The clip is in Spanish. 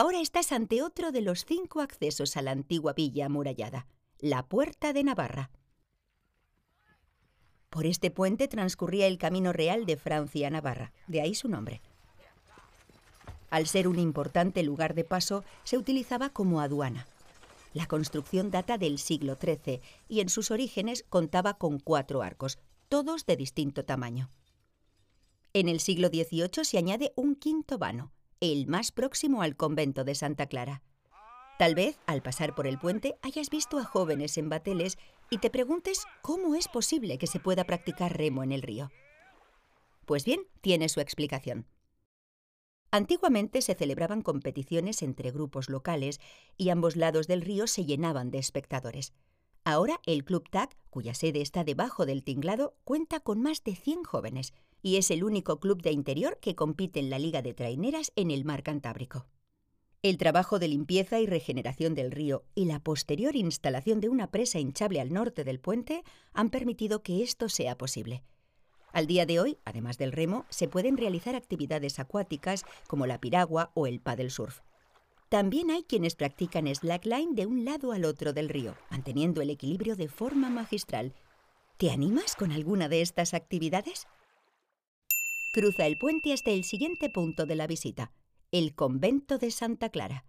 Ahora estás ante otro de los cinco accesos a la antigua villa amurallada, la Puerta de Navarra. Por este puente transcurría el camino real de Francia a Navarra, de ahí su nombre. Al ser un importante lugar de paso, se utilizaba como aduana. La construcción data del siglo XIII y en sus orígenes contaba con cuatro arcos, todos de distinto tamaño. En el siglo XVIII se añade un quinto vano, el más próximo al convento de Santa Clara. Tal vez, al pasar por el puente, hayas visto a jóvenes en bateles y te preguntes cómo es posible que se pueda practicar remo en el río. Pues bien, tiene su explicación. Antiguamente se celebraban competiciones entre grupos locales y ambos lados del río se llenaban de espectadores. Ahora el Club TAC, cuya sede está debajo del tinglado, cuenta con más de 100 jóvenes y es el único club de interior que compite en la Liga de Traineras en el mar Cantábrico. El trabajo de limpieza y regeneración del río y la posterior instalación de una presa hinchable al norte del puente han permitido que esto sea posible. Al día de hoy, además del remo, se pueden realizar actividades acuáticas como la piragua o el paddle surf. También hay quienes practican slackline de un lado al otro del río, manteniendo el equilibrio de forma magistral. ¿Te animas con alguna de estas actividades? Cruza el puente hasta el siguiente punto de la visita, el convento de Santa Clara.